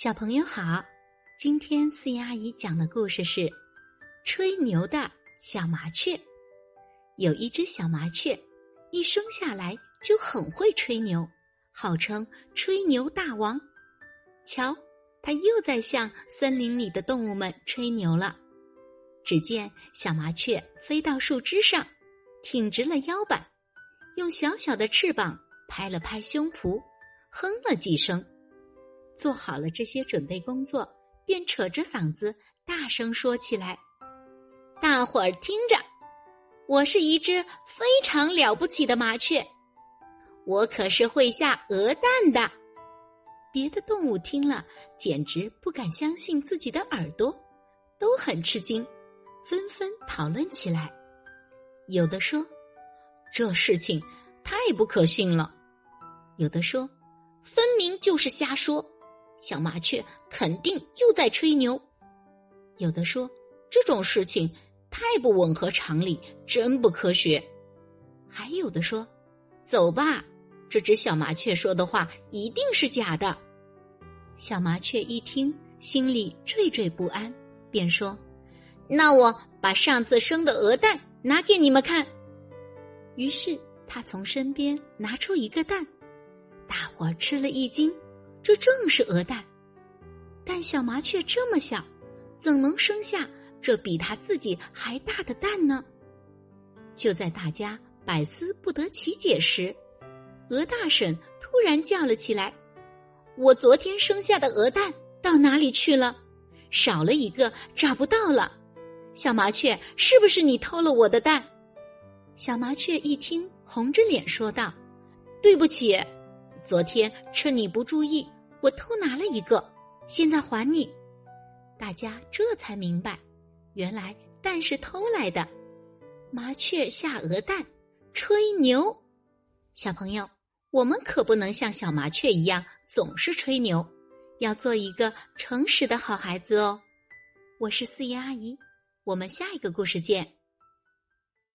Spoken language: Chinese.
小朋友好，今天四姨阿姨讲的故事是《吹牛的小麻雀》。有一只小麻雀，一生下来就很会吹牛，号称吹牛大王。瞧，它又在向森林里的动物们吹牛了。只见小麻雀飞到树枝上，挺直了腰板，用小小的翅膀拍了拍胸脯，哼了几声。做好了这些准备工作，便扯着嗓子大声说起来：“大伙儿听着，我是一只非常了不起的麻雀，我可是会下鹅蛋的。”别的动物听了，简直不敢相信自己的耳朵，都很吃惊，纷纷讨论起来。有的说：“这事情太不可信了。”有的说：“分明就是瞎说。”小麻雀肯定又在吹牛，有的说这种事情太不吻合常理，真不科学；还有的说，走吧，这只小麻雀说的话一定是假的。小麻雀一听，心里惴惴不安，便说：“那我把上次生的鹅蛋拿给你们看。”于是他从身边拿出一个蛋，大伙儿吃了一惊。这正是鹅蛋，但小麻雀这么小，怎能生下这比它自己还大的蛋呢？就在大家百思不得其解时，鹅大婶突然叫了起来：“我昨天生下的鹅蛋到哪里去了？少了一个，找不到了。小麻雀，是不是你偷了我的蛋？”小麻雀一听，红着脸说道：“对不起。”昨天趁你不注意，我偷拿了一个，现在还你。大家这才明白，原来蛋是偷来的。麻雀下鹅蛋，吹牛。小朋友，我们可不能像小麻雀一样总是吹牛，要做一个诚实的好孩子哦。我是四姨阿姨，我们下一个故事见。